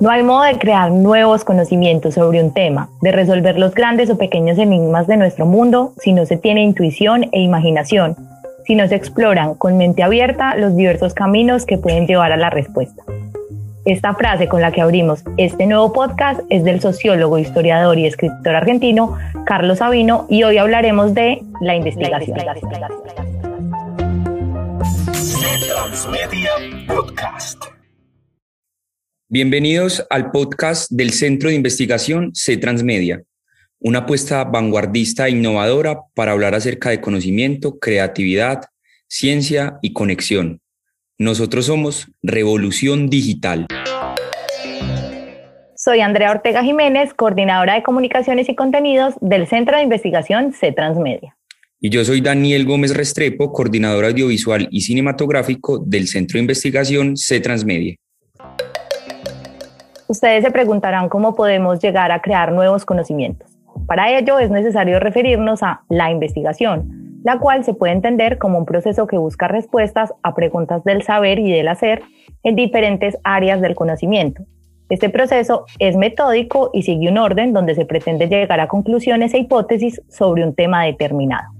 No hay modo de crear nuevos conocimientos sobre un tema, de resolver los grandes o pequeños enigmas de nuestro mundo si no se tiene intuición e imaginación, si no se exploran con mente abierta los diversos caminos que pueden llevar a la respuesta. Esta frase con la que abrimos este nuevo podcast es del sociólogo, historiador y escritor argentino Carlos Sabino y hoy hablaremos de la investigación. Podcast. Bienvenidos al podcast del Centro de Investigación C Transmedia, una apuesta vanguardista e innovadora para hablar acerca de conocimiento, creatividad, ciencia y conexión. Nosotros somos Revolución Digital. Soy Andrea Ortega Jiménez, coordinadora de comunicaciones y contenidos del Centro de Investigación C Transmedia. Y yo soy Daniel Gómez Restrepo, coordinador audiovisual y cinematográfico del Centro de Investigación C Transmedia. Ustedes se preguntarán cómo podemos llegar a crear nuevos conocimientos. Para ello es necesario referirnos a la investigación, la cual se puede entender como un proceso que busca respuestas a preguntas del saber y del hacer en diferentes áreas del conocimiento. Este proceso es metódico y sigue un orden donde se pretende llegar a conclusiones e hipótesis sobre un tema determinado.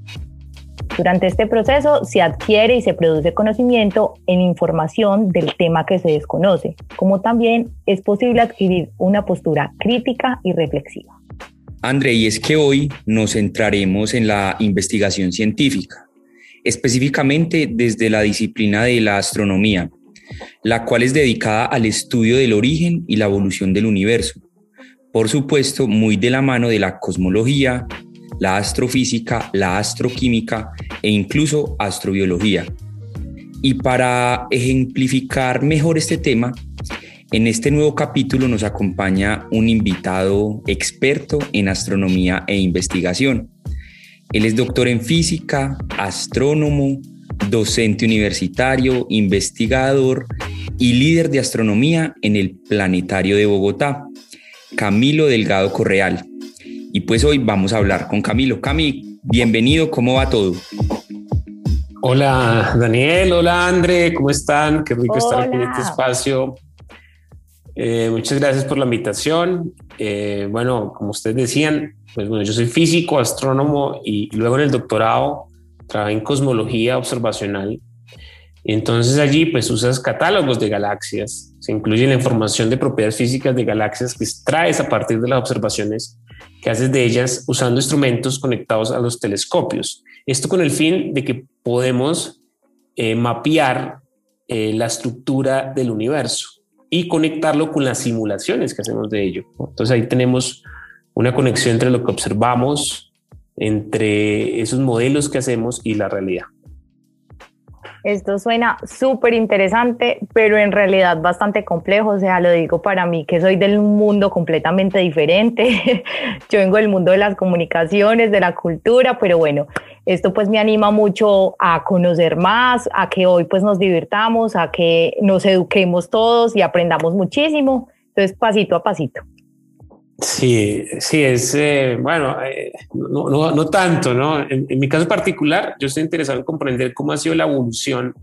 Durante este proceso se adquiere y se produce conocimiento en información del tema que se desconoce, como también es posible adquirir una postura crítica y reflexiva. André, y es que hoy nos centraremos en la investigación científica, específicamente desde la disciplina de la astronomía, la cual es dedicada al estudio del origen y la evolución del universo. Por supuesto, muy de la mano de la cosmología, la astrofísica, la astroquímica e incluso astrobiología. Y para ejemplificar mejor este tema, en este nuevo capítulo nos acompaña un invitado experto en astronomía e investigación. Él es doctor en física, astrónomo, docente universitario, investigador y líder de astronomía en el Planetario de Bogotá, Camilo Delgado Correal. Y pues hoy vamos a hablar con Camilo. Cami, bienvenido, ¿cómo va todo? Hola Daniel, hola André, ¿cómo están? Qué rico estar aquí en este espacio. Eh, muchas gracias por la invitación. Eh, bueno, como ustedes decían, pues bueno, yo soy físico, astrónomo y, luego en el doctorado trabajé en cosmología observacional. entonces allí pues usas catálogos de galaxias, se incluye la información de propiedades físicas de galaxias que extraes a partir de las observaciones que haces de ellas usando instrumentos conectados a los telescopios. Esto con el fin de que podemos eh, mapear eh, la estructura del universo y conectarlo con las simulaciones que hacemos de ello. Entonces ahí tenemos una conexión entre lo que observamos, entre esos modelos que hacemos y la realidad. Esto suena súper interesante, pero en realidad bastante complejo. O sea, lo digo para mí que soy del mundo completamente diferente. Yo vengo del mundo de las comunicaciones, de la cultura, pero bueno, esto pues me anima mucho a conocer más, a que hoy pues nos divirtamos, a que nos eduquemos todos y aprendamos muchísimo. Entonces, pasito a pasito. Sí, sí, es eh, bueno, eh, no, no, no, tanto, ¿no? En, mi caso particular, yo estoy interesado en comprender cómo ha sido la evolución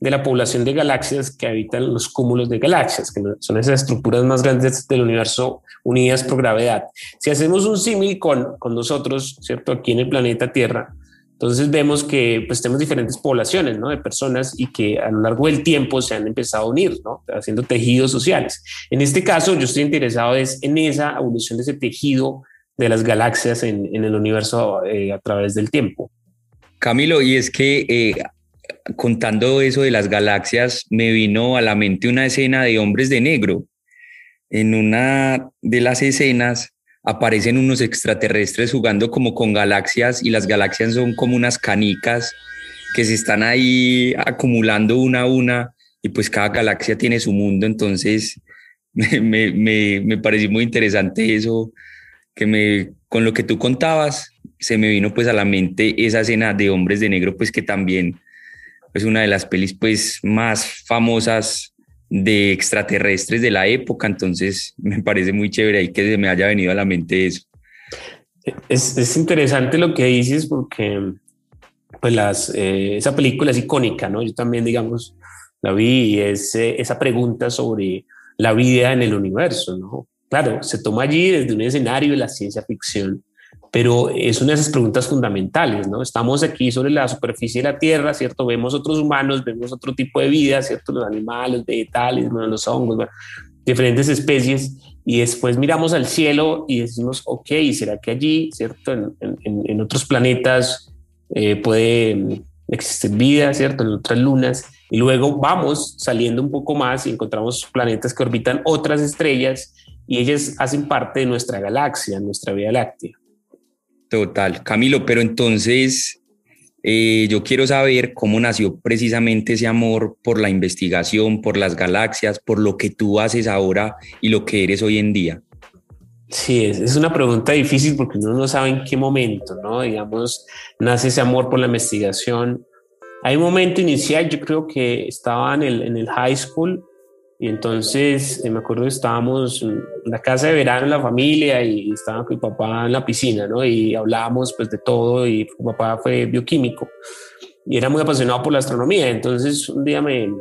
de la población de galaxias que habitan los cúmulos de galaxias, que son esas estructuras más grandes del universo unidas por gravedad. Si hacemos un símil con, con nosotros, ¿cierto? Aquí en el planeta Tierra, entonces vemos que pues tenemos diferentes poblaciones ¿no? de personas y que a lo largo del tiempo se han empezado a unir, ¿no? haciendo tejidos sociales. En este caso, yo estoy interesado es en esa evolución de ese tejido de las galaxias en, en el universo eh, a través del tiempo. Camilo, y es que eh, contando eso de las galaxias, me vino a la mente una escena de hombres de negro. En una de las escenas aparecen unos extraterrestres jugando como con galaxias y las galaxias son como unas canicas que se están ahí acumulando una a una y pues cada galaxia tiene su mundo, entonces me, me, me, pareció muy interesante eso, que me, con lo que tú contabas, se me vino pues a la mente esa escena de Hombres de Negro, pues que también es una de las pelis pues más famosas de extraterrestres de la época, entonces me parece muy chévere ahí que se me haya venido a la mente eso. Es, es interesante lo que dices porque pues las, eh, esa película es icónica, ¿no? Yo también, digamos, la vi y es eh, esa pregunta sobre la vida en el universo, ¿no? Claro, se toma allí desde un escenario de la ciencia ficción, pero es una de esas preguntas fundamentales, ¿no? Estamos aquí sobre la superficie de la Tierra, ¿cierto? Vemos otros humanos, vemos otro tipo de vida, ¿cierto? Los animales, los vegetales, los hongos, diferentes especies, y después miramos al cielo y decimos, ok, ¿será que allí, ¿cierto? En, otros planetas eh, puede existir vida, ¿cierto? En otras lunas. Y luego vamos saliendo un poco más y encontramos planetas que orbitan otras estrellas y ellas hacen parte de nuestra galaxia, nuestra Vía Láctea. Total, Camilo, pero entonces eh, yo quiero saber cómo nació precisamente ese amor por la investigación, por las galaxias, por lo que tú haces ahora y lo que eres hoy en día. Sí, es, una pregunta difícil porque uno no sabe en qué momento, ¿no? Digamos, nace ese amor por la investigación. Hay un momento inicial, yo creo que estaba en el, en el high school y entonces eh, me acuerdo que estábamos en la casa de verano la familia y estaba con mi papá en la piscina, ¿no? Y hablábamos pues de todo y mi papá fue bioquímico y era muy apasionado por la astronomía. Entonces un día me,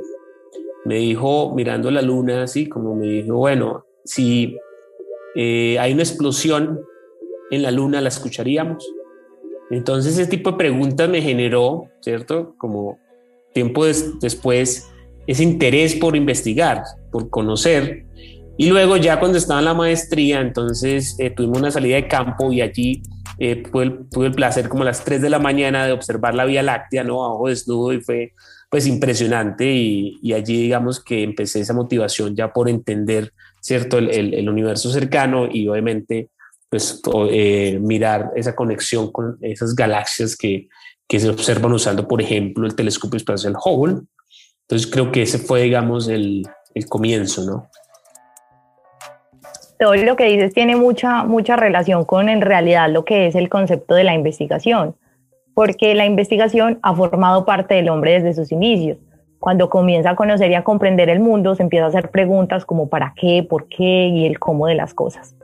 me dijo, mirando la luna así, como me dijo, bueno, si eh, hay una explosión en la luna, ¿la escucharíamos? Entonces ese tipo de preguntas me generó, ¿cierto? Como tiempo después ese interés por investigar, por conocer. Y luego ya cuando estaba en la maestría, entonces eh, tuvimos una salida de campo y allí eh, tuve, el, placer como a las 3 de la mañana de observar la Vía Láctea, ¿no? A ojo desnudo y fue pues impresionante y, allí digamos que empecé esa motivación ya por entender, ¿cierto? El, el, universo cercano y obviamente pues eh, mirar esa conexión con esas galaxias que, que se observan usando, por ejemplo, el telescopio espacial Hubble entonces creo que ese fue, digamos, el, el comienzo, ¿no? Todo lo que dices tiene mucha, mucha relación con en realidad lo que es el concepto de la investigación, porque la investigación ha formado parte del hombre desde sus inicios. Cuando comienza a conocer y a comprender el mundo, se empieza a hacer preguntas como para qué, por qué y el cómo de las cosas.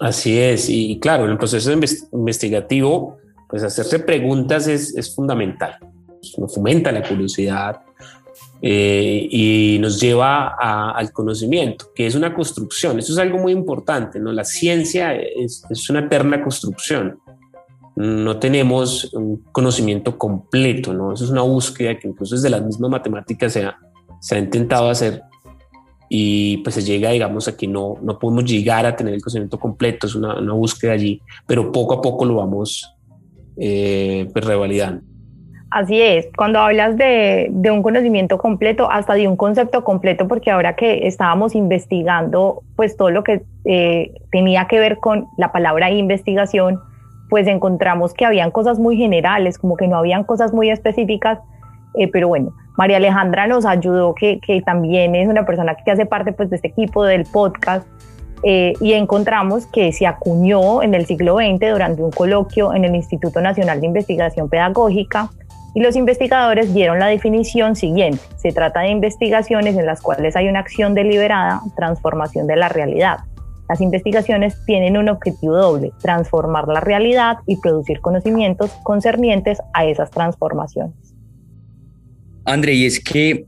Así es, y claro, en el proceso investigativo, pues hacerse preguntas es, es fundamental. Nos fomenta la curiosidad, eh, y nos lleva al conocimiento, que es una construcción. Eso es algo muy importante, ¿no? La ciencia es, una eterna construcción. No tenemos un conocimiento completo, ¿no? Eso es una búsqueda que incluso desde las mismas matemáticas se ha, se ha intentado hacer y pues se llega, digamos, a que no, no podemos llegar a tener el conocimiento completo, es una, una búsqueda allí, pero poco a poco lo vamos eh, pues, revalidando. Así es, cuando hablas de, un conocimiento completo, hasta de un concepto completo, porque ahora que estábamos investigando, pues todo lo que eh, tenía que ver con la palabra investigación, pues encontramos que habían cosas muy generales, como que no habían cosas muy específicas, eh, pero bueno, María Alejandra nos ayudó, que, también es una persona que hace parte pues, de este equipo del podcast, eh, y encontramos que se acuñó en el siglo XX durante un coloquio en el Instituto Nacional de Investigación Pedagógica, y los investigadores dieron la definición siguiente. Se trata de investigaciones en las cuales hay una acción deliberada, transformación de la realidad. Las investigaciones tienen un objetivo doble, transformar la realidad y producir conocimientos concernientes a esas transformaciones. André, y es que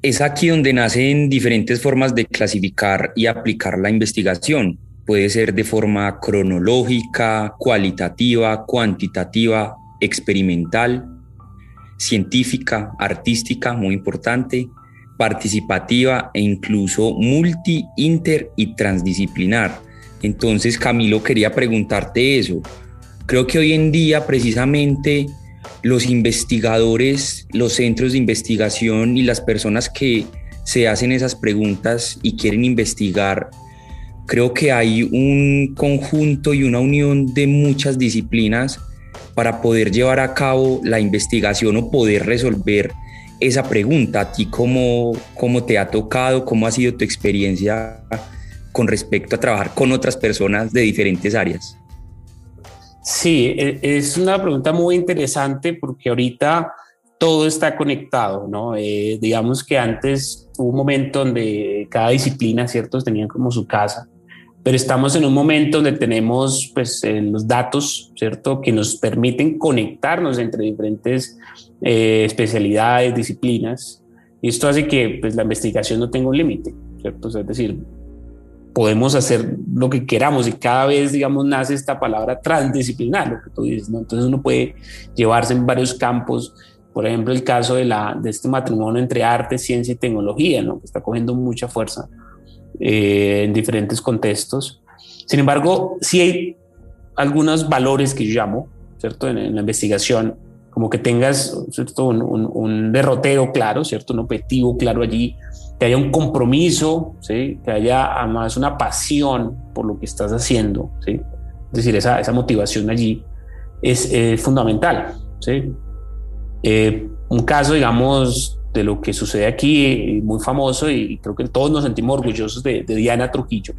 es aquí donde nacen diferentes formas de clasificar y aplicar la investigación. Puede ser de forma cronológica, cualitativa, cuantitativa, experimental científica, artística, muy importante, participativa e incluso multi, inter y transdisciplinar. Entonces, Camilo, quería preguntarte eso. Creo que hoy en día precisamente los investigadores, los centros de investigación y las personas que se hacen esas preguntas y quieren investigar, creo que hay un conjunto y una unión de muchas disciplinas para poder llevar a cabo la investigación o poder resolver esa pregunta. ¿A ti cómo, cómo te ha tocado? ¿Cómo ha sido tu experiencia con respecto a trabajar con otras personas de diferentes áreas? Sí, e, es una pregunta muy interesante porque ahorita todo está conectado, ¿no? Eh, digamos que antes hubo un momento donde cada disciplina, ¿cierto? Tenían como su casa pero estamos en un momento donde tenemos pues, eh, los datos, ¿cierto?, que nos permiten conectarnos entre diferentes eh, especialidades, disciplinas, y esto hace que pues, la investigación no tenga un límite. ¿cierto? es decir, podemos hacer lo que queramos y cada vez, digamos, nace esta palabra transdisciplinar, lo que tú dices, ¿no? Entonces uno puede llevarse en varios campos, por ejemplo, el caso de, la, de este matrimonio entre arte, ciencia y tecnología, ¿no? Que está cogiendo mucha fuerza eh, en diferentes contextos. Sin embargo, sí hay algunos valores que yo llamo, ¿cierto? En, la investigación, como que tengas ¿cierto? Un, un, derrotero claro, ¿cierto? Un objetivo claro allí, que haya un compromiso, ¿sí? Que haya además una pasión por lo que estás haciendo, ¿sí? Es decir, esa, esa motivación allí es, fundamental, ¿sí? Eh, un caso, digamos, de lo que sucede aquí, muy famoso, y creo que todos nos sentimos orgullosos de, de Diana Trujillo,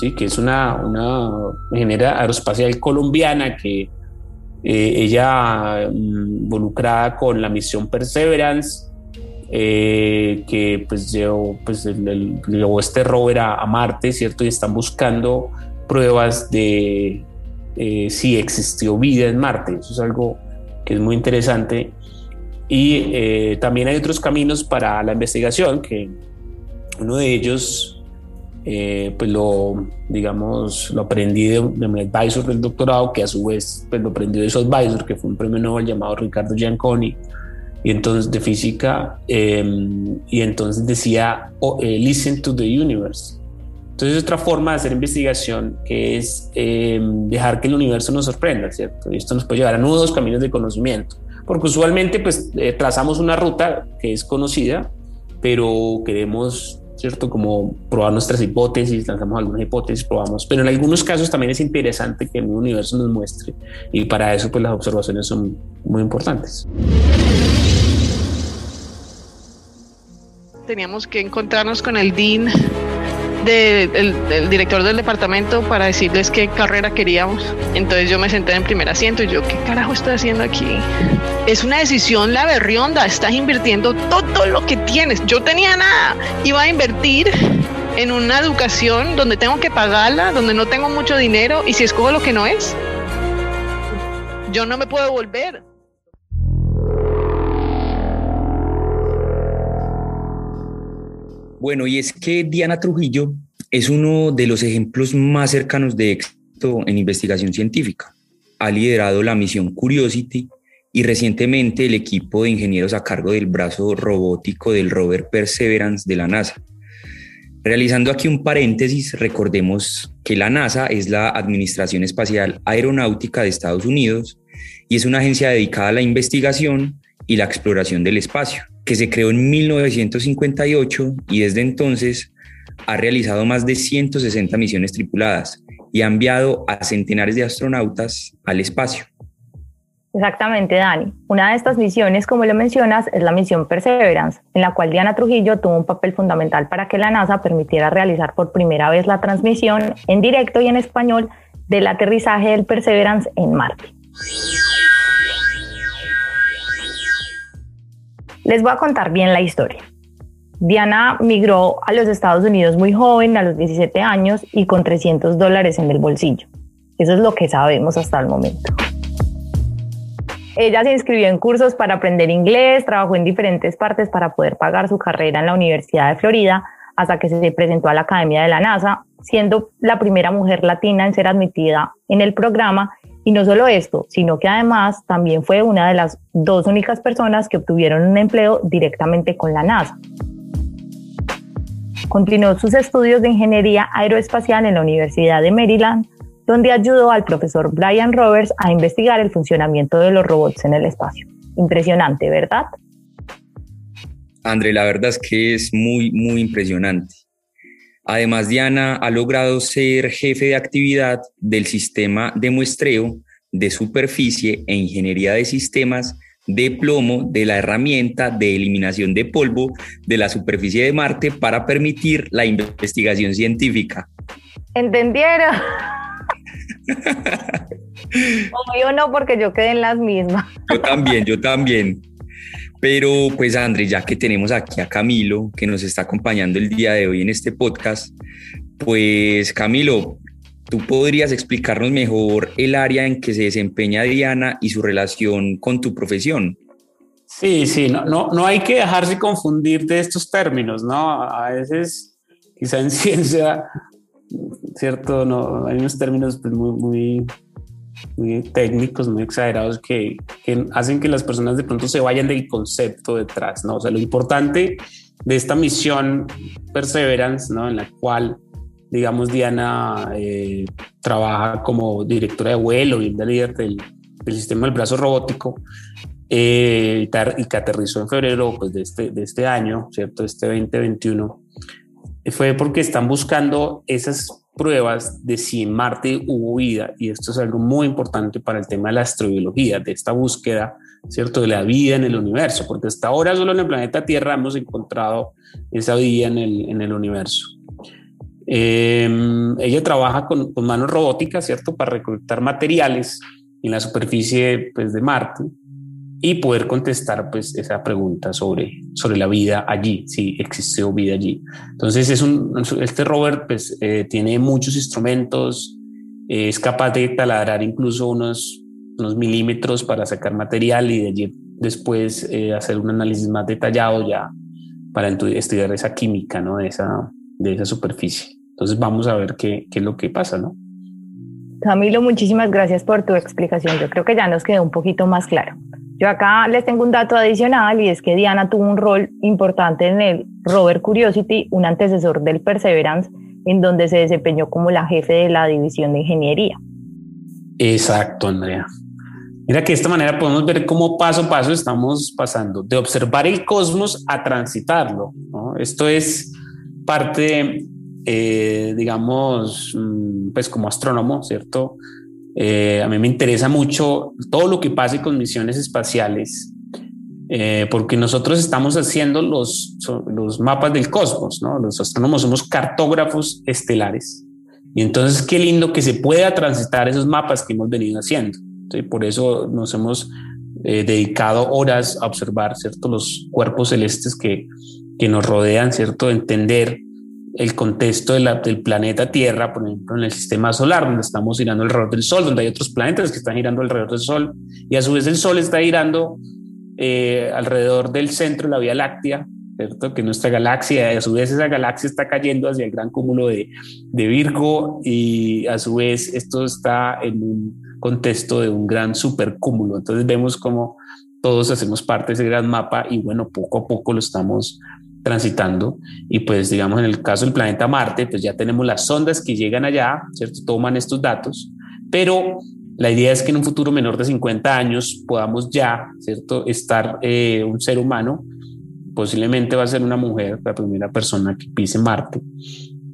¿sí? que es una, una ingeniera aeroespacial colombiana que eh, ella mm, involucrada con la misión Perseverance, eh, que pues llevó, pues, llevó este rover a, Marte, ¿cierto? Y están buscando pruebas de eh, si existió vida en Marte. Eso es algo que es muy interesante. Y también hay otros caminos para la investigación, que uno de ellos eh, pues lo, digamos, lo aprendí de, mi advisor del doctorado, que a su vez pues lo aprendí de su advisor, que fue un premio Nobel llamado Ricardo Gianconi, y entonces de física, em, y entonces decía, oh, eh, listen to the universe. Entonces otra forma de hacer investigación que es em, dejar que el universo nos sorprenda, ¿cierto? Y esto nos puede llevar a nuevos caminos de conocimiento, porque usualmente pues eh, trazamos una ruta que es conocida, pero queremos ¿cierto? Como probar nuestras hipótesis, lanzamos algunas hipótesis, probamos, pero en algunos casos también es interesante que el universo nos muestre y para eso pues las observaciones son muy importantes. Teníamos que encontrarnos con el DIN del, director del departamento para decirles qué carrera queríamos. Entonces yo me senté en el primer asiento y yo, ¿qué carajo estoy haciendo aquí? Es una decisión la berrionda, estás invirtiendo todo lo que tienes. Yo tenía nada, iba a invertir en una educación donde tengo que pagarla, donde no tengo mucho dinero y si escojo lo que no es, yo no me puedo volver. Bueno, y es que Diana Trujillo es uno de los ejemplos más cercanos de éxito en investigación científica. Ha liderado la misión Curiosity y recientemente el equipo de ingenieros a cargo del brazo robótico del rover Perseverance de la NASA. Realizando aquí un paréntesis, recordemos que la NASA es la Administración Espacial Aeronáutica de Estados Unidos y es una agencia dedicada a la investigación y la exploración del espacio que se creó en 1958 y desde entonces ha realizado más de 160 misiones tripuladas y ha enviado a centenares de astronautas al espacio. Exactamente, Dani. Una de estas misiones, como lo mencionas, es la misión Perseverance, en la cual Diana Trujillo tuvo un papel fundamental para que la NASA permitiera realizar por primera vez la transmisión en directo y en español del aterrizaje del Perseverance en Marte. Les voy a contar bien la historia. Diana migró a los Estados Unidos muy joven, a los 17 años y con 300 dólares en el bolsillo. Eso es lo que sabemos hasta el momento. Ella se inscribió en cursos para aprender inglés, trabajó en diferentes partes para poder pagar su carrera en la Universidad de Florida hasta que se presentó a la Academia de la NASA, siendo la primera mujer latina en ser admitida en el programa y no solo esto, sino que además también fue una de las dos únicas personas que obtuvieron un empleo directamente con la NASA. Continuó sus estudios de ingeniería aeroespacial en la Universidad de Maryland, donde ayudó al profesor Brian Roberts a investigar el funcionamiento de los robots en el espacio. Impresionante, ¿verdad? André, la verdad es que es muy, muy impresionante. Además, Diana ha logrado ser jefe de actividad del sistema de muestreo de superficie e ingeniería de sistemas de plomo de la herramienta de eliminación de polvo de la superficie de Marte para permitir la investigación científica. ¿Entendieron? yo no, porque yo quedé en las mismas. Yo también, yo también. Pero pues André, ya que tenemos aquí a Camilo, que nos está acompañando el día de hoy en este podcast, pues Camilo, ¿tú podrías explicarnos mejor el área en que se desempeña Diana y su relación con tu profesión? Sí, sí, no, no, no hay que dejarse confundir de estos términos, ¿no? A veces quizá en ciencia, ¿cierto? No, hay unos términos pues, muy, muy, muy técnicos, muy exagerados que, que, hacen que las personas de pronto se vayan del concepto detrás, ¿no? O sea, lo importante de esta misión Perseverance, ¿no? En la cual, digamos, Diana eh, trabaja como directora de vuelo y la líder del, del sistema del brazo robótico, eh, y que aterrizó en febrero pues, de, este, de este año, ¿cierto? Este 2021, fue porque están buscando esas pruebas de si en Marte hubo vida y esto es algo muy importante para el tema de la astrobiología, de esta búsqueda, ¿cierto? De la vida en el universo, porque hasta ahora solo en el planeta Tierra hemos encontrado esa vida en el, en el universo. Em, ella trabaja con, con, manos robóticas, ¿cierto? Para recolectar materiales en la superficie pues, de Marte y poder contestar pues esa pregunta sobre, sobre la vida allí, si existió vida allí. Entonces es un, este rover pues eh, tiene muchos instrumentos, eh, es capaz de taladrar incluso unos, unos milímetros para sacar material y de allí después eh, hacer un análisis más detallado ya para estudiar esa química ¿no? de, esa, de esa superficie. Entonces vamos a ver qué, qué es lo que pasa, ¿no? Camilo, muchísimas gracias por tu explicación. Yo creo que ya nos quedó un poquito más claro. Yo acá les tengo un dato adicional y es que Diana tuvo un rol importante en el rover Curiosity, un antecesor del Perseverance, en donde se desempeñó como la jefe de la división de ingeniería. Exacto, Andrea. Mira que de esta manera podemos ver cómo paso a paso estamos pasando de observar el cosmos a transitarlo. Esto es parte, eh, digamos, mm, pues como astrónomo, ¿cierto? Eh, a mí me interesa mucho todo lo que pase con misiones espaciales, eh, porque nosotros estamos haciendo los, los mapas del cosmos, ¿no? Los astrónomos somos cartógrafos estelares. Y entonces qué lindo que se pueda transitar esos mapas que hemos venido haciendo. Por eso nos hemos eh, dedicado horas a observar, ¿cierto? Los cuerpos celestes que, que nos rodean, ¿cierto? Entender el contexto del planeta Tierra, por ejemplo, en el sistema solar, donde estamos girando alrededor del Sol, donde hay otros planetas que están girando alrededor del Sol, y a su vez el Sol está girando eh, alrededor del centro de la Vía Láctea, ¿cierto? Que nuestra galaxia, y a su vez esa galaxia está cayendo hacia el gran cúmulo de, de Virgo, y a su vez esto está en un contexto de un gran supercúmulo. Entonces vemos como todos hacemos parte de ese gran mapa y bueno, poco a poco lo estamos transitando y pues digamos en el caso del planeta Marte pues ya tenemos las sondas que llegan allá, ¿cierto? Toman estos datos, pero la idea es que en un futuro menor de 50 años podamos ya, ¿cierto? Estar eh, un ser humano, posiblemente va a ser una mujer, la primera persona que pise Marte.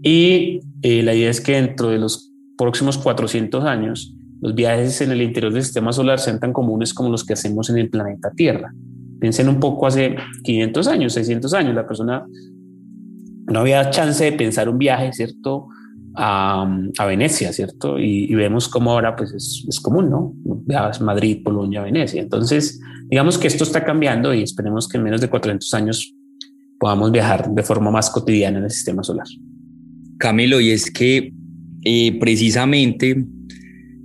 Y eh, la idea es que dentro de los próximos 400 años, los viajes en el interior del sistema solar sean tan comunes como los que hacemos en el planeta Tierra. Piensen un poco hace 500 años, 600 años, la persona no había chance de pensar un viaje, ¿cierto? A, a Venecia, ¿cierto? Y, vemos cómo ahora pues es, es común, ¿no? Viajas Madrid, Polonia, Venecia. Entonces, digamos que esto está cambiando y esperemos que en menos de 400 años podamos viajar de forma más cotidiana en el sistema solar. Camilo, y es que eh, precisamente,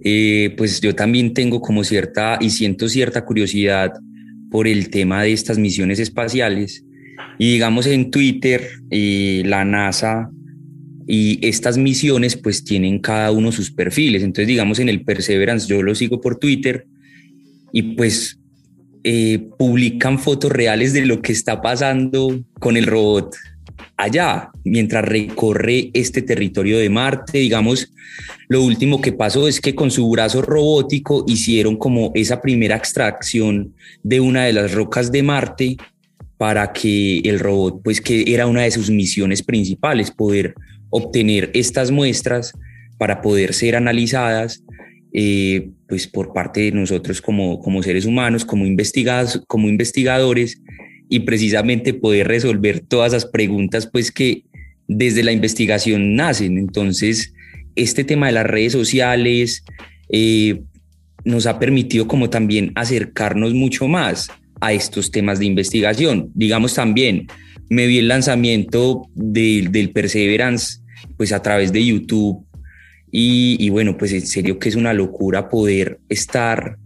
eh, pues yo también tengo como cierta y siento cierta curiosidad por el tema de estas misiones espaciales. Y digamos en Twitter, eh, la NASA y estas misiones pues tienen cada uno sus perfiles. Entonces digamos en el Perseverance yo lo sigo por Twitter y pues eh, publican fotos reales de lo que está pasando con el robot allá, mientras recorre este territorio de Marte. Digamos, lo último que pasó es que con su brazo robótico hicieron como esa primera extracción de una de las rocas de Marte para que el robot, pues que era una de sus misiones principales, poder obtener estas muestras para poder ser analizadas eh, pues por parte de nosotros como, como seres humanos, como, investigados, como investigadores y precisamente poder resolver todas esas preguntas pues que desde la investigación nacen. Entonces, este tema de las redes sociales eh, nos ha permitido como también acercarnos mucho más a estos temas de investigación. Digamos también, me vi el lanzamiento del Perseverance pues a través de YouTube y, bueno, pues en serio que es una locura poder estar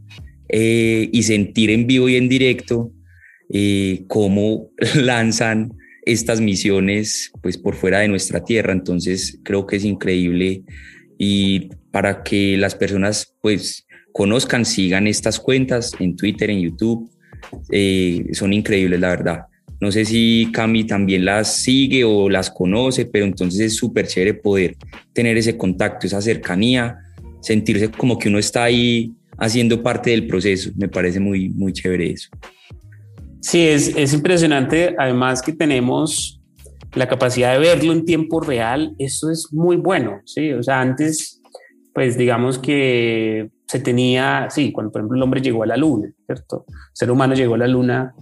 eh, y sentir en vivo y en directo eh, cómo lanzan estas misiones pues por fuera de nuestra tierra. Entonces creo que es increíble y para que las personas pues conozcan, sigan estas cuentas en Twitter, en YouTube, eh, son increíbles la verdad. No sé si Cami también las sigue o las conoce, pero entonces es súper chévere poder tener ese contacto, esa cercanía, sentirse como que uno está ahí haciendo parte del proceso. Me parece muy, muy chévere eso. Sí, es, es impresionante. Además que tenemos la capacidad de verlo en tiempo real. Eso es muy bueno. Sí, o sea, antes, pues digamos que se tenía, sí, cuando por ejemplo el hombre llegó a la luna, ¿cierto? El ser humano llegó a la luna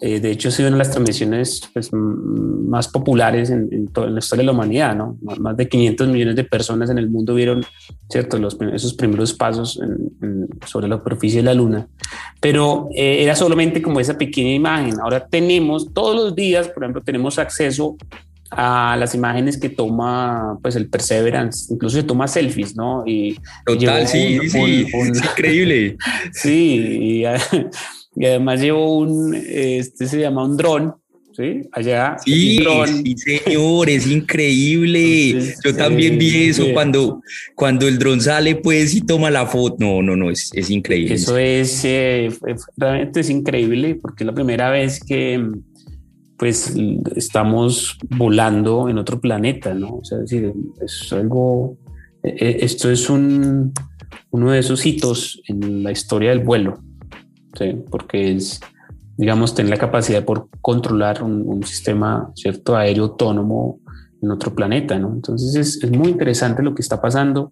eh, de hecho, ha sido una de las transmisiones pues, más populares en, toda la historia de la humanidad, ¿no? Más de 500 millones de personas en el mundo vieron, ¿cierto?, Los, esos primeros pasos sobre la superficie de la Luna. Pero eh, era solamente como esa pequeña imagen. Ahora tenemos, todos los días, por ejemplo, tenemos acceso a las imágenes que toma pues el Perseverance, incluso se toma selfies, ¿no? Y Total, sí, sí, es increíble. Sí, y, y además llevo un, este se llama un dron, ¿sí? Allá. Sí, sí señor, es increíble. Yo también vi eso cuando, cuando el dron sale, pues, y toma la foto. No, no, no, es, es increíble. Eso es, eh, realmente es increíble, porque es la primera vez que, pues, estamos volando en otro planeta, ¿no? O sea, es decir, es algo, e, e, esto es un, uno de esos hitos en la historia del vuelo. ¿Sí? porque es, digamos, tener la capacidad por controlar un, sistema cierto aéreo autónomo en otro planeta, ¿no? Entonces es, es, muy interesante lo que está pasando.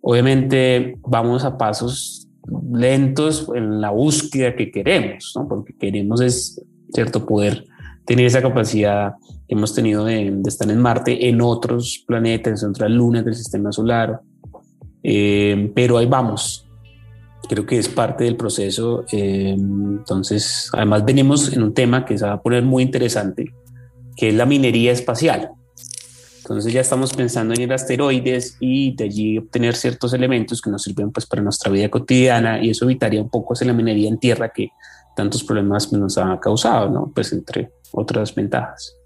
Obviamente vamos a pasos lentos en la búsqueda que queremos, ¿no? Porque queremos es, cierto, poder tener esa capacidad que hemos tenido de, de estar en Marte, en otros planetas, en otras lunas del sistema solar. Eh, pero ahí vamos, creo que es parte del proceso. Eh, entonces, además venimos en un tema que se va a poner muy interesante, que es la minería espacial. Entonces ya estamos pensando en ir a asteroides y de allí obtener ciertos elementos que nos sirven pues para nuestra vida cotidiana y eso evitaría un poco esa la minería en tierra que tantos problemas nos ha causado, ¿no? Pues entre otras ventajas.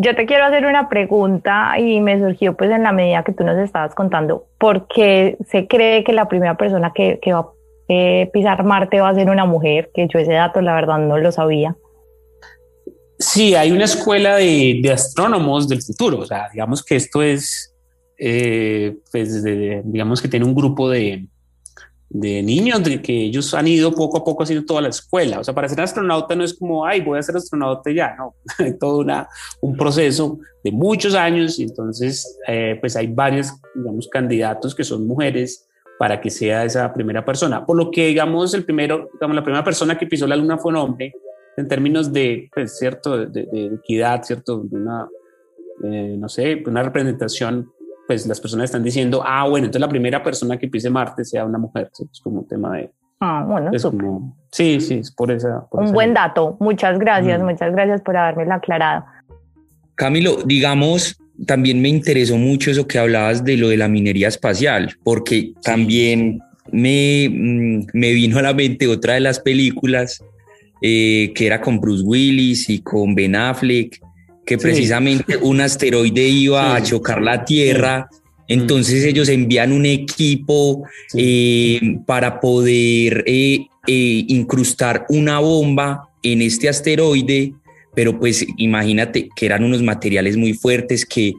Yo te quiero hacer una pregunta y me surgió pues en la medida que tú nos estabas contando, ¿por qué se cree que la primera persona que, va a pisar Marte va a ser una mujer? Que yo ese dato la verdad no lo sabía. Sí, hay una escuela de, de astrónomos del futuro, o sea, digamos que esto es, eh, pues digamos que tiene un grupo de, de niños, de que ellos han ido poco a poco haciendo toda la escuela. O sea, para ser astronauta no es como, ay, voy a ser astronauta ya, no, hay todo una, un proceso de muchos años y entonces, eh, pues hay varios, digamos, candidatos que son mujeres para que sea esa primera persona. Por lo que, digamos, el primero, digamos, la primera persona que pisó la luna fue un hombre, en términos de, pues, cierto, de, equidad, cierto, de una, eh, no sé, una representación pues las personas están diciendo, ah, bueno, entonces la primera persona que pise Marte sea una mujer, es como un tema de... Ah, bueno, es como, sí, sí, es por esa... un buen dato, muchas gracias, muchas gracias por haberme aclarado. Camilo, digamos, también me interesó mucho eso que hablabas de lo de la minería espacial, porque también me, mm, me, vino a la mente otra de las películas eh, que era con Bruce Willis y con Ben Affleck, que precisamente un asteroide iba a chocar la Tierra. Entonces ellos envían un equipo eh, para poder eh, eh, incrustar una bomba en este asteroide, pero pues imagínate que eran unos materiales muy fuertes que,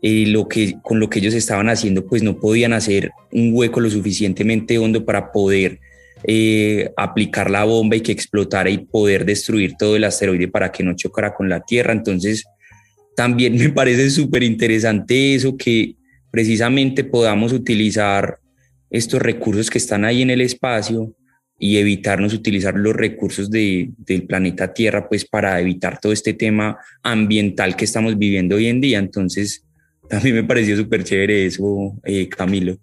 lo que con lo que ellos estaban haciendo pues no podían hacer un hueco lo suficientemente hondo para poder aplicar la bomba y que explotara y poder destruir todo el asteroide para que no chocara con la Tierra. Entonces, también me parece súper interesante eso, que precisamente podamos utilizar estos recursos que están ahí en el espacio y evitarnos utilizar los recursos de, del planeta Tierra, pues para evitar todo este tema ambiental que estamos viviendo hoy en día. Entonces, también me pareció súper chévere eso, eh, Camilo.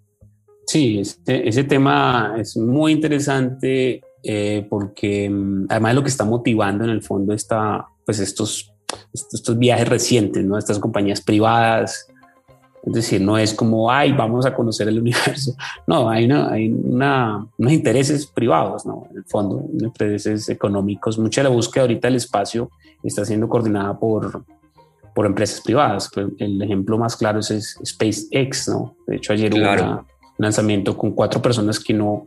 Sí, ese, tema es muy interesante eh, porque mm, además lo que está motivando en el fondo está, pues estos estos viajes recientes, ¿no? Estas compañías privadas Es decir, no es como, ay, vamos a conocer el universo. No, hay, una, hay una, unos intereses privados, ¿no? En el fondo, intereses económicos. Mucha de la búsqueda ahorita del espacio está siendo coordinada por, por empresas privadas. Pues, el ejemplo más claro es, SpaceX, ¿no? De hecho, ayer un lanzamiento con cuatro personas que no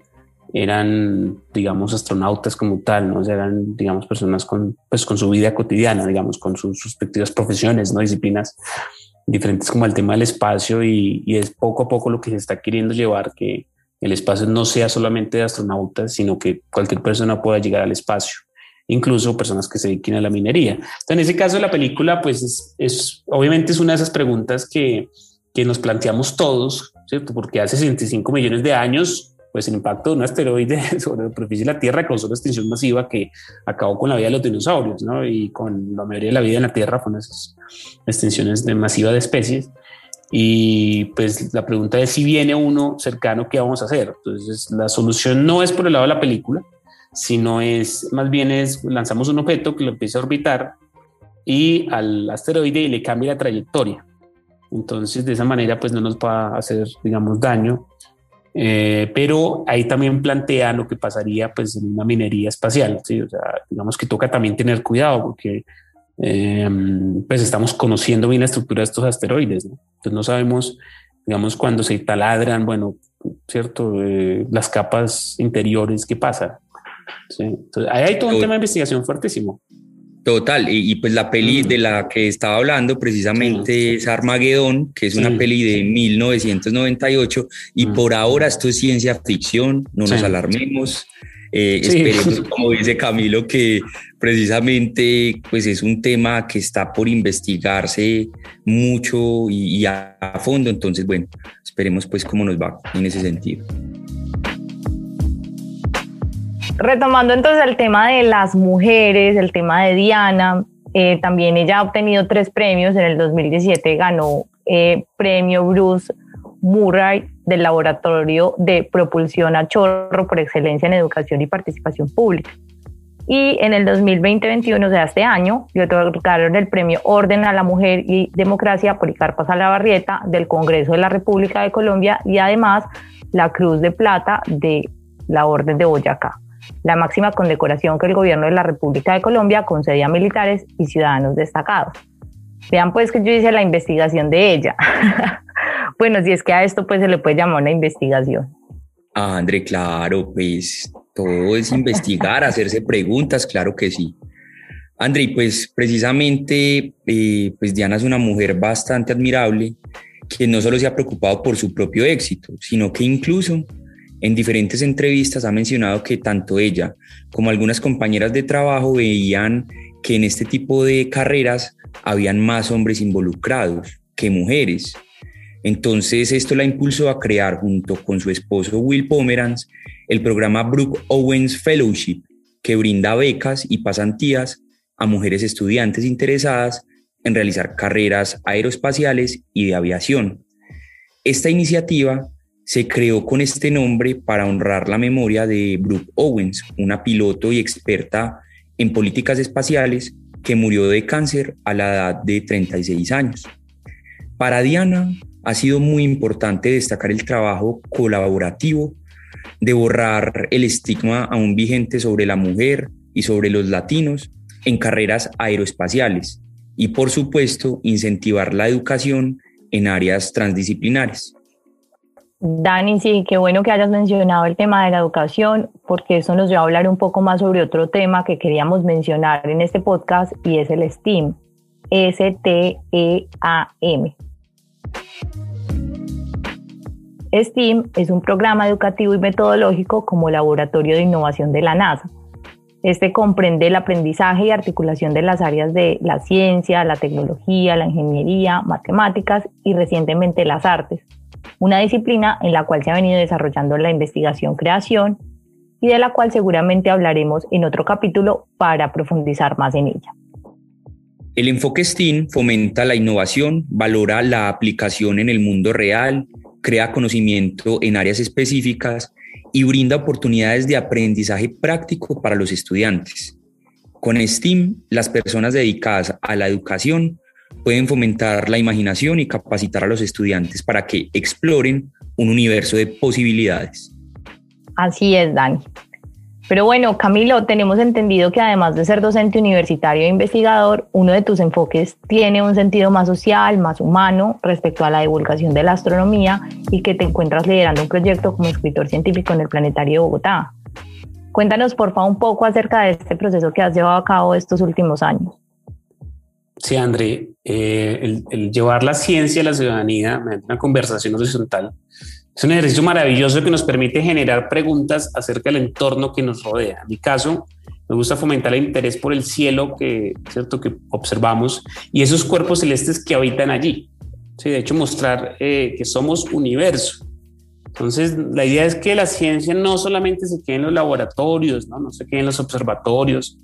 eran, digamos, astronautas como tal, ¿no? eran, digamos, personas con, pues, con su vida cotidiana, digamos, con sus respectivas profesiones, ¿no? Disciplinas diferentes como el tema del espacio y, y, es poco a poco lo que se está queriendo llevar, que el espacio no sea solamente de astronautas, sino que cualquier persona pueda llegar al espacio, incluso personas que se dediquen a la minería. Entonces, en ese caso, la película, pues es, es obviamente es una de esas preguntas que, que nos planteamos todos, ¿cierto? Porque hace 65 millones de años pues el impacto de un asteroide sobre la superficie de la Tierra causó una extinción masiva que acabó con la vida de los dinosaurios, ¿no? Y con la mayoría de la vida en la Tierra fueron esas extinciones de masiva de especies. Y pues la pregunta es si viene uno cercano, ¿qué vamos a hacer? Entonces la solución no es por el lado de la película, sino es más bien es lanzamos un objeto que lo empieza a orbitar y al asteroide le cambia la trayectoria. Entonces de esa manera pues no nos va a hacer digamos daño eh, pero ahí también plantea lo que pasaría pues en una minería espacial, ¿sí? o sea, digamos que toca también tener cuidado porque eh, pues estamos conociendo bien la estructura de estos asteroides, ¿no? entonces no sabemos, digamos, cuando se taladran, bueno, cierto, eh, las capas interiores, ¿qué pasa? ¿Sí? Entonces, ahí hay todo un tema de investigación fuertísimo. Total, y, pues la peli de la que estaba hablando precisamente es Armagedón, que es una peli de 1998, y por ahora esto es ciencia ficción, no nos alarmemos. Eh, esperemos, como dice Camilo, que precisamente pues es un tema que está por investigarse mucho y, y a, a fondo, entonces bueno, esperemos pues cómo nos va en ese sentido. Retomando entonces el tema de las mujeres, el tema de Diana, eh, también ella ha obtenido tres premios. En el 2017 ganó eh, premio Bruce Murray del Laboratorio de Propulsión a Chorro por excelencia en educación y participación pública. Y en el 2020-21, o sea, este año, le otorgaron el premio Orden a la Mujer y Democracia Policarpa Salabarrieta del Congreso de la República de Colombia y además la Cruz de Plata de la Orden de Boyacá la máxima condecoración que el gobierno de la República de Colombia concedía a militares y ciudadanos destacados. Vean pues que yo hice la investigación de ella. bueno, si es que a esto pues se le puede llamar una investigación. Ah, André, claro, pues todo es investigar, hacerse preguntas, claro que sí. André, pues precisamente, eh, pues Diana es una mujer bastante admirable que no solo se ha preocupado por su propio éxito, sino que incluso en diferentes entrevistas ha mencionado que tanto ella como algunas compañeras de trabajo veían que en este tipo de carreras habían más hombres involucrados que mujeres. Entonces esto la impulsó a crear junto con su esposo Will Pomeranz el programa Brooke Owens Fellowship, que brinda becas y pasantías a mujeres estudiantes interesadas en realizar carreras aeroespaciales y de aviación. Esta iniciativa se creó con este nombre para honrar la memoria de Brooke Owens, una piloto y experta en políticas espaciales que murió de cáncer a la edad de 36 años. Para Diana ha sido muy importante destacar el trabajo colaborativo de borrar el estigma aún vigente sobre la mujer y sobre los latinos en carreras aeroespaciales y por supuesto incentivar la educación en áreas transdisciplinares. Dani, sí, qué bueno que hayas mencionado el tema de la educación, porque eso nos lleva a hablar un poco más sobre otro tema que queríamos mencionar en este podcast y es el STEAM. S-T-E-A-M. STEAM es un programa educativo y metodológico como laboratorio de innovación de la NASA. Este comprende el aprendizaje y articulación de las áreas de la ciencia, la tecnología, la ingeniería, matemáticas y recientemente las artes una disciplina en la cual se ha venido desarrollando la investigación-creación y de la cual seguramente hablaremos en otro capítulo para profundizar más en ella. El enfoque STEAM fomenta la innovación, valora la aplicación en el mundo real, crea conocimiento en áreas específicas y brinda oportunidades de aprendizaje práctico para los estudiantes. Con STEAM, las personas dedicadas a la educación pueden fomentar la imaginación y capacitar a los estudiantes para que exploren un universo de posibilidades. Así es, Dani. Pero bueno, Camilo, tenemos entendido que además de ser docente universitario e investigador, uno de tus enfoques tiene un sentido más social, más humano respecto a la divulgación de la astronomía y que te encuentras liderando un proyecto como escritor científico en el Planetario de Bogotá. Cuéntanos, por favor, un poco acerca de este proceso que has llevado a cabo estos últimos años. Sí, André, eh, el, llevar la ciencia a la ciudadanía una conversación horizontal es un ejercicio maravilloso que nos permite generar preguntas acerca del entorno que nos rodea. En mi caso, me gusta fomentar el interés por el cielo que, ¿cierto? que observamos y esos cuerpos celestes que habitan allí. Sí, de hecho, mostrar eh, que somos universo. Entonces, la idea es que la ciencia no solamente se quede en los laboratorios, no, no se quede en los observatorios,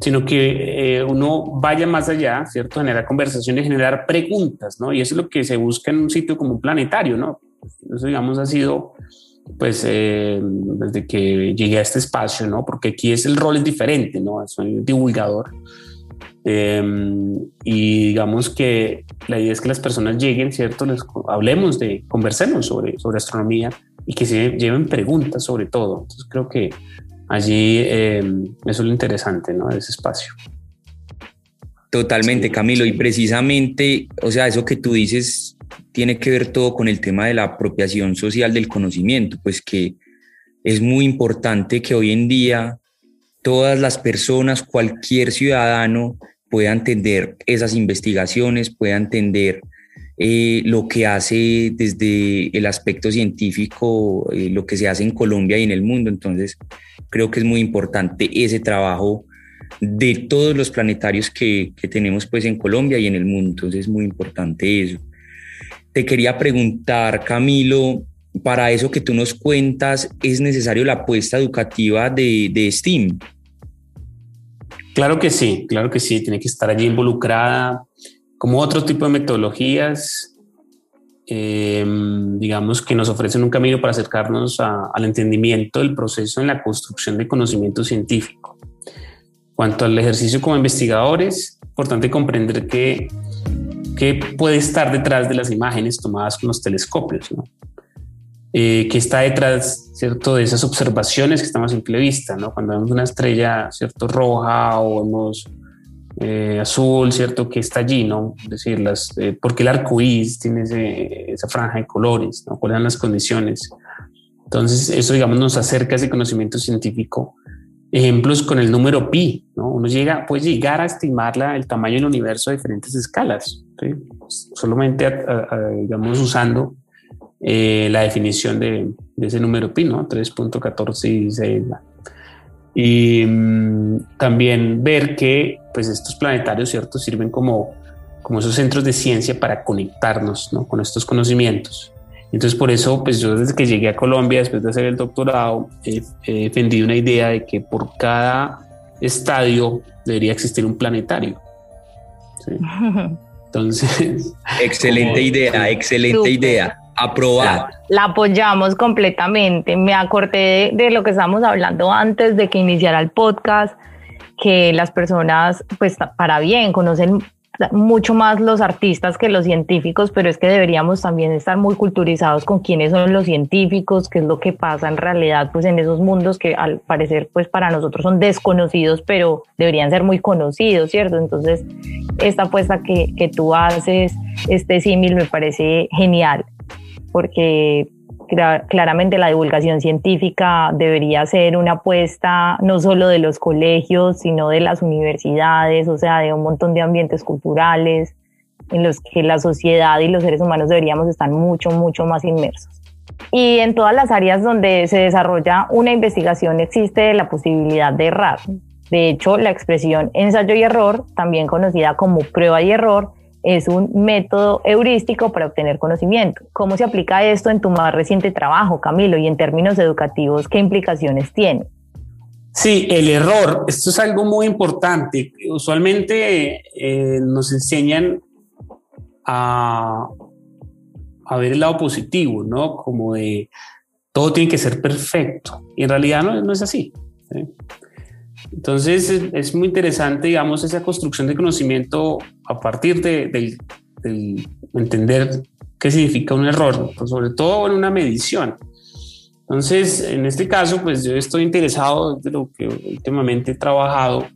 sino que eh, uno vaya más allá, ¿cierto? Generar conversaciones, generar preguntas, ¿no? Y eso es lo que se busca en un sitio como un planetario, ¿no? Eso, digamos, ha sido, pues, eh, desde que llegué a este espacio, ¿no? Porque aquí es el rol es diferente, ¿no? Soy divulgador. Em, y digamos que la idea es que las personas lleguen, ¿cierto? Les hablemos de, conversemos sobre, sobre astronomía y que se lleven preguntas sobre todo. Entonces creo que allí eh, eso es lo interesante, ¿no? De ese espacio. Totalmente, Camilo. Y precisamente, o sea, eso que tú dices tiene que ver todo con el tema de la apropiación social del conocimiento, pues que es muy importante que hoy en día todas las personas, cualquier ciudadano pueda entender esas investigaciones, pueda entender eh, lo que hace desde el aspecto científico, eh, lo que se hace en Colombia y en el mundo. Entonces, creo que es muy importante ese trabajo de todos los planetarios que, que tenemos pues en Colombia y en el mundo. Entonces, es muy importante eso. Te quería preguntar, Camilo, para eso que tú nos cuentas, ¿es necesario la apuesta educativa de, de STEAM? Claro que sí, claro que sí, tiene que estar allí involucrada como otro tipo de metodologías, em, digamos, que nos ofrecen un camino para acercarnos al entendimiento del proceso en la construcción de conocimiento científico. Cuanto al ejercicio como investigadores, importante comprender que, que puede estar detrás de las imágenes tomadas con los telescopios, ¿no? Eh, que está detrás, ¿cierto?, de esas observaciones que estamos en vista, ¿no? Cuando vemos una estrella, ¿cierto?, roja o vemos eh, azul, ¿cierto? Que está allí, ¿no? Es decir, las, eh, ¿por qué el arco iris tiene esa franja de colores? ¿no? ¿Cuáles son las condiciones? Entonces, eso, digamos, nos acerca a ese conocimiento científico. Ejemplos con el número pi, ¿no? Uno llega, puede llegar a estimar el tamaño del universo a diferentes escalas, ¿sí? solamente, digamos, usando eh, la definición de, de, ese número pi, ¿no? 3.1416 y mm, también ver que pues estos planetarios, ¿cierto? Sirven como, como esos centros de ciencia para conectarnos ¿no? con estos conocimientos. Entonces por eso, pues yo desde que llegué a Colombia, después de hacer el doctorado, he, defendido una idea de que por cada estadio debería existir un planetario. Entonces... Excelente idea, excelente idea. Aprobada. La apoyamos completamente. Me acordé de, lo que estábamos hablando antes de que iniciara el podcast, que las personas, pues para bien, conocen mucho más los artistas que los científicos, pero es que deberíamos también estar muy culturizados con quiénes son los científicos, qué es lo que pasa en realidad pues en esos mundos que al parecer pues para nosotros son desconocidos, pero deberían ser muy conocidos, ¿cierto? Entonces, esta apuesta que, que tú haces, este símil me parece genial porque claramente la divulgación científica debería ser una apuesta no solo de los colegios, sino de las universidades, o sea, de un montón de ambientes culturales en los que la sociedad y los seres humanos deberíamos estar mucho, mucho más inmersos. Y en todas las áreas donde se desarrolla una investigación existe la posibilidad de errar. De hecho, la expresión ensayo y error, también conocida como prueba y error, es un método heurístico para obtener conocimiento. ¿Cómo se aplica esto en tu más reciente trabajo, Camilo, y en términos educativos, qué implicaciones tiene? Sí, el error, esto es algo muy importante. Usualmente eh, nos enseñan a, ver el lado positivo, ¿no? Como de todo tiene que ser perfecto. Y en realidad no, no es así. Entonces es, muy interesante, digamos, esa construcción de conocimiento a partir de, entender qué significa un error, pues sobre todo en una medición. Entonces, en este caso, pues yo estoy interesado de lo que últimamente he trabajado,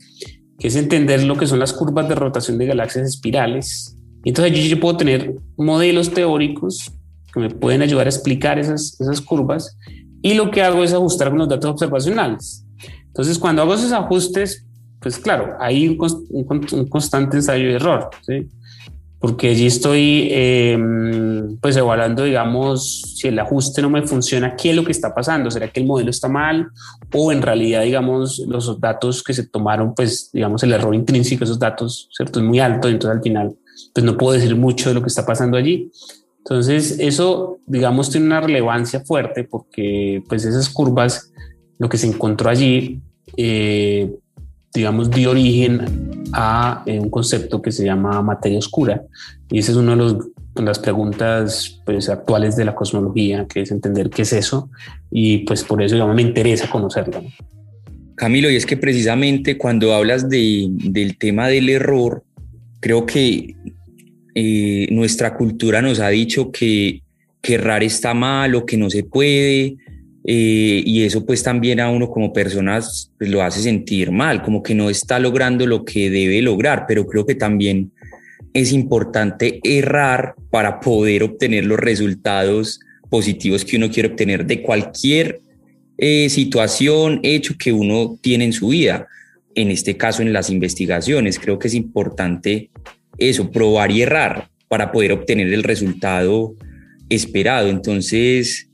que es entender lo que son las curvas de rotación de galaxias espirales. Entonces yo puedo tener modelos teóricos que me pueden ayudar a explicar esas, esas curvas y lo que hago es ajustar con los datos observacionales. Entonces, cuando hago esos ajustes, pues claro, hay un, constante ensayo de error, ¿sí? porque allí estoy em, pues evaluando, digamos, si el ajuste no me funciona, qué es lo que está pasando, será que el modelo está mal o en realidad, digamos, los datos que se tomaron, pues, digamos, el error intrínseco de esos datos, ¿cierto? Es muy alto, entonces al final, pues no puedo decir mucho de lo que está pasando allí. Entonces, eso, digamos, tiene una relevancia fuerte porque, pues, esas curvas, lo que se encontró allí, eh, digamos, dio origen a eh, un concepto que se llama materia oscura. Y esa es una de, las preguntas pues, actuales de la cosmología, que es entender qué es eso. Y pues por eso, digamos, me interesa conocerlo. Camilo, y es que precisamente cuando hablas de, del tema del error, creo que eh, nuestra cultura nos ha dicho que, que errar está mal o que no se puede, eh, y eso pues también a uno como personas pues, lo hace sentir mal, como que no está logrando lo que debe lograr, pero creo que también es importante errar para poder obtener los resultados positivos que uno quiere obtener de cualquier eh, situación, hecho que uno tiene en su vida. En este caso, en las investigaciones, creo que es importante eso, probar y errar para poder obtener el resultado esperado. Entonces,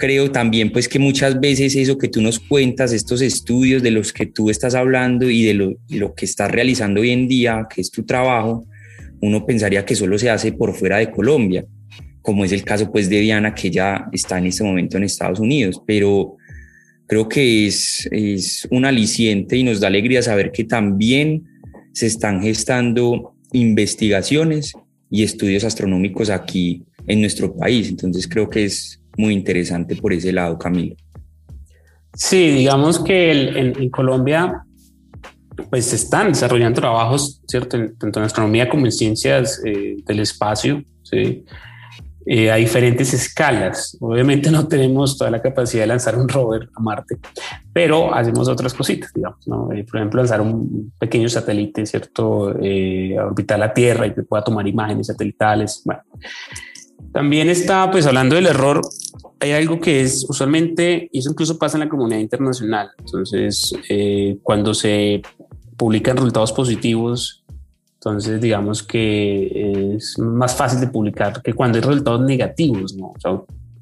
creo también pues que muchas veces eso que tú nos cuentas, estos estudios de los que tú estás hablando y de lo, que estás realizando hoy en día, que es tu trabajo, uno pensaría que solo se hace por fuera de Colombia, como es el caso pues de Diana, que ya está en este momento en Estados Unidos, pero creo que es, es un aliciente y nos da alegría saber que también se están gestando investigaciones y estudios astronómicos aquí en nuestro país. Entonces creo que es muy interesante por ese lado, Camilo. Sí, digamos que en, Colombia pues se están desarrollando trabajos, ¿cierto? tanto en astronomía como en ciencias eh, del espacio, ¿sí? Eh, a diferentes escalas. Obviamente no tenemos toda la capacidad de lanzar un rover a Marte, pero hacemos otras cositas, digamos, ¿no? Eh, por ejemplo, lanzar un pequeño satélite, ¿cierto? a orbitar la Tierra y que pueda tomar imágenes satelitales. Bueno, también está, pues hablando del error, hay algo que es usualmente, y eso incluso pasa en la comunidad internacional. Entonces, eh, cuando se publican resultados positivos, entonces digamos que es más fácil de publicar que cuando hay resultados negativos, ¿no? O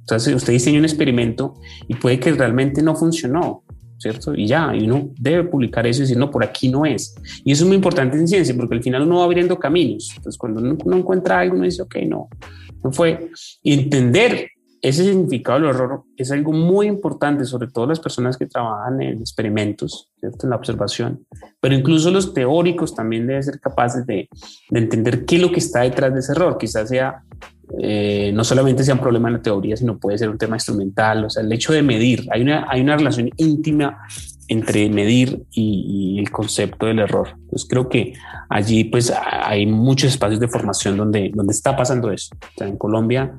sea, usted diseña un experimento y puede que realmente no funcionó, ¿cierto? Y ya, y uno debe publicar eso y decir, no, por aquí no es. Y eso es muy importante en ciencia, porque al final uno va abriendo caminos. Entonces, cuando uno, uno encuentra algo, uno dice, ok, no fue. Entender ese significado del error es algo muy importante, sobre todo las personas que trabajan en experimentos, ¿cierto? en la observación, pero incluso los teóricos también deben ser capaces de, de entender qué es lo que está detrás de ese error. Quizás sea, eh, no solamente sea un problema en la teoría, sino puede ser un tema instrumental, o sea, el hecho de medir, hay una, hay una relación íntima entre medir y, y, el concepto del error. Entonces creo que allí pues hay muchos espacios de formación donde, donde está pasando eso. O sea, en Colombia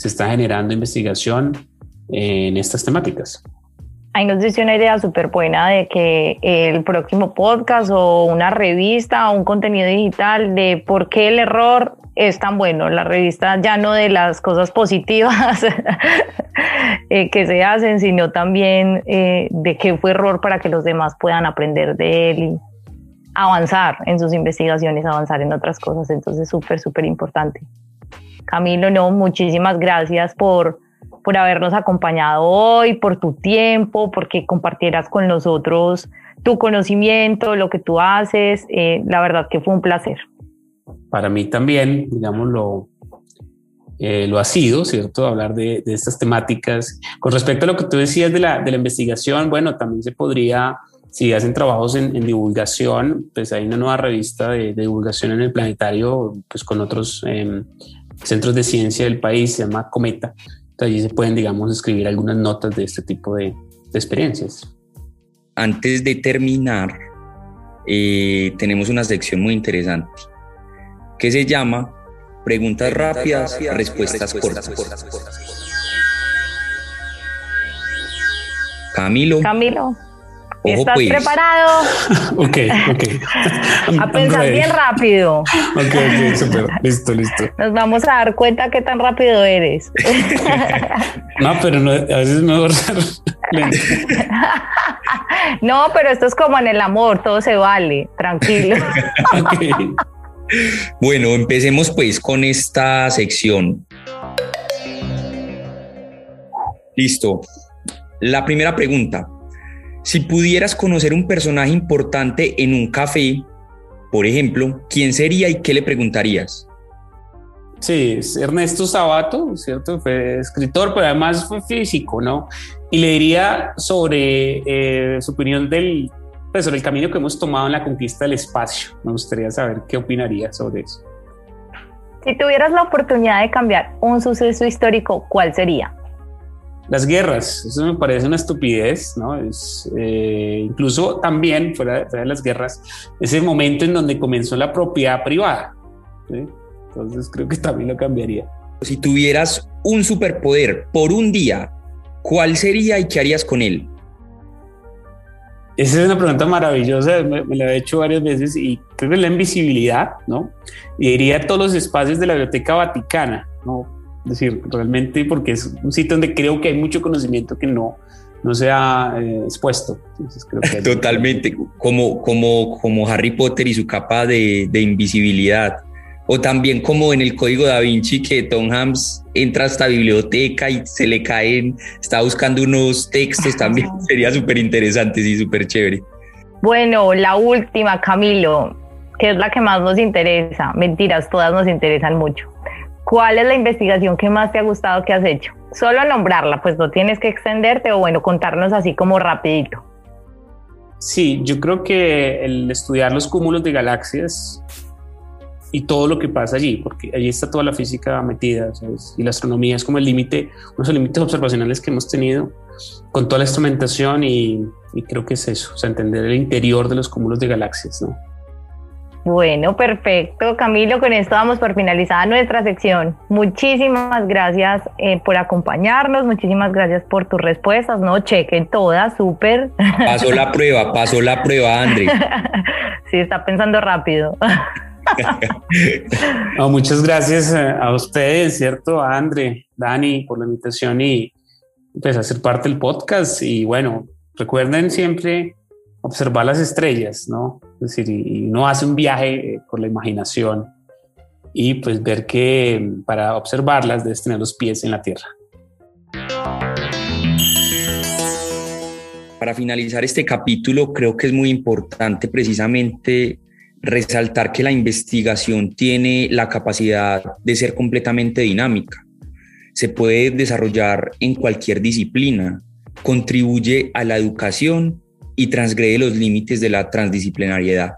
se está generando investigación en estas temáticas. Ahí nos dice una idea súper buena de que el próximo podcast o una revista o un contenido digital de por qué el error es tan bueno. La revista ya no de las cosas positivas eh, que se hacen, sino también eh, de qué fue error para que los demás puedan aprender de él y avanzar en sus investigaciones, avanzar en otras cosas. Entonces, súper, súper importante. Camilo, no, muchísimas gracias por, por habernos acompañado hoy, por tu tiempo, porque compartieras con nosotros tu conocimiento, lo que tú haces. Eh, la verdad que fue un placer. Para mí también, digámoslo, eh, lo ha sido, ¿cierto? Hablar de, estas temáticas. Con respecto a lo que tú decías de la, de la investigación, bueno, también se podría, si hacen trabajos en, divulgación, pues hay una nueva revista de, divulgación en el planetario, pues con otros em, centros de ciencia del país, se llama Cometa. Entonces allí se pueden, digamos, escribir algunas notas de este tipo de, experiencias. antes de terminar, eh, tenemos una sección muy interesante que se llama Preguntas, rápidas, respuestas, cortas. Camilo. Camilo. ¿Estás pues. preparado? ok, ok. a pensar bien rápido. ok, ok, súper. Listo, listo. Nos vamos a dar cuenta qué tan rápido eres. no, pero no, a veces es mejor ser no, pero esto es como en el amor, todo se vale, tranquilo. Bueno, empecemos pues con esta sección. Listo. La primera pregunta. Si pudieras conocer un personaje importante en un café, por ejemplo, ¿quién sería y qué le preguntarías? Sí, Ernesto Sabato, ¿cierto? Fue escritor, pero además fue físico, ¿no? Y le diría sobre eh, su opinión del, pues, sobre el camino que hemos tomado en la conquista del espacio. Me gustaría saber qué opinaría sobre eso. Si tuvieras la oportunidad de cambiar un suceso histórico, ¿cuál sería? Las guerras, eso me parece una estupidez, ¿no? Es, eh, incluso también, fuera, de las guerras, ese momento en donde comenzó la propiedad privada. Entonces creo que también lo cambiaría. Si tuvieras un superpoder por un día, ¿cuál sería y qué harías con él? Esa es una pregunta maravillosa, me, la he hecho varias veces y creo que es la invisibilidad, ¿no? Y iría a todos los espacios de la Biblioteca Vaticana, ¿no? Es decir, realmente porque es un sitio donde creo que hay mucho conocimiento que no, no se ha eh, expuesto. Totalmente, como, como, como Harry Potter y su capa de, de, invisibilidad. O también como en el código da Vinci que Tom Hanks entra a esta biblioteca y se le caen, está buscando unos textos también. Sería súper interesante, y súper chévere. Bueno, la última, Camilo, que es la que más nos interesa. Mentiras, todas nos interesan mucho. ¿Cuál es la investigación que más te ha gustado que has hecho? Solo nombrarla, pues no tienes que extenderte o bueno, contarnos así como rapidito. Sí, yo creo que el estudiar los cúmulos de galaxias y todo lo que pasa allí, porque allí está toda la física metida, y la astronomía es como el límite, unos límites observacionales que hemos tenido con toda la instrumentación y, y, creo que es eso, o sea, entender el interior de los cúmulos de galaxias, ¿no? Bueno, perfecto. Camilo, con esto damos por finalizada nuestra sección. Muchísimas gracias eh, por acompañarnos, muchísimas gracias por tus respuestas, ¿no? Chequen todas, súper. Pasó la prueba, pasó la prueba, André. sí, está pensando rápido. muchas gracias a ustedes, ¿cierto? A André, Dani, por la invitación y pues hacer parte del podcast. Y bueno, recuerden siempre observar las estrellas, ¿no? Es decir, y uno hace un viaje eh, por la imaginación y pues ver que para observarlas debes tener los pies en la tierra. Para finalizar este capítulo, creo que es muy importante precisamente resaltar que la investigación tiene la capacidad de ser completamente dinámica. Se puede desarrollar en cualquier disciplina, contribuye a la educación y transgrede los límites de la transdisciplinariedad.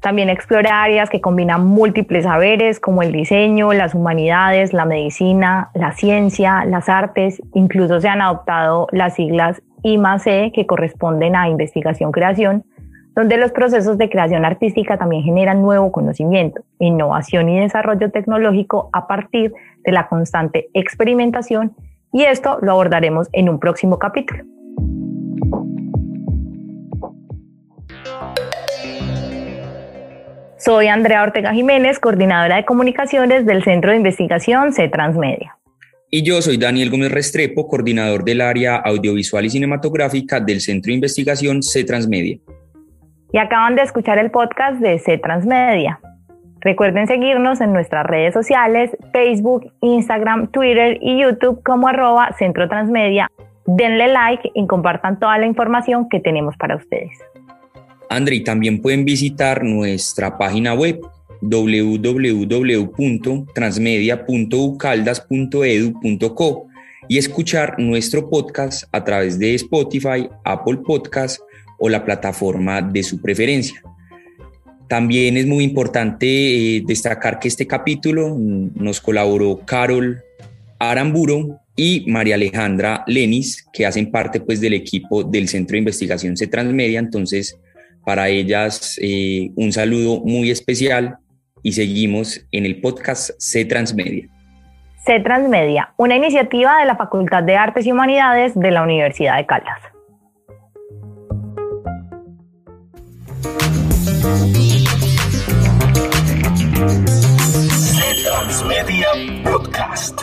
También explora áreas que combinan múltiples saberes como el diseño, las humanidades, la medicina, la ciencia, las artes. Incluso se han adoptado las siglas I E que corresponden a investigación-creación, donde los procesos de creación artística también generan nuevo conocimiento, innovación y desarrollo tecnológico a partir de la constante experimentación y esto lo abordaremos en un próximo capítulo. Soy Andrea Ortega Jiménez, coordinadora de comunicaciones del Centro de Investigación C Transmedia. Y yo soy Daniel Gómez Restrepo, coordinador del área audiovisual y cinematográfica del Centro de Investigación C Transmedia. Y acaban de escuchar el podcast de C Transmedia. Recuerden seguirnos en nuestras redes sociales, Facebook, Instagram, Twitter y YouTube como arroba Centro Transmedia. Denle like y compartan toda la información que tenemos para ustedes. André, también pueden visitar nuestra página web www.transmedia.ucaldas.edu.co y escuchar nuestro podcast a través de Spotify, Apple Podcast o la plataforma de su preferencia. También es muy importante eh, destacar que este capítulo nos colaboró Carol Aramburo y María Alejandra Lenis, que hacen parte pues del equipo del Centro de Investigación C Transmedia. Entonces, para ellas, eh, un saludo muy especial y seguimos en el podcast C Transmedia. C Transmedia, una iniciativa de la Facultad de Artes y Humanidades de la Universidad de Caldas. C Transmedia Podcast.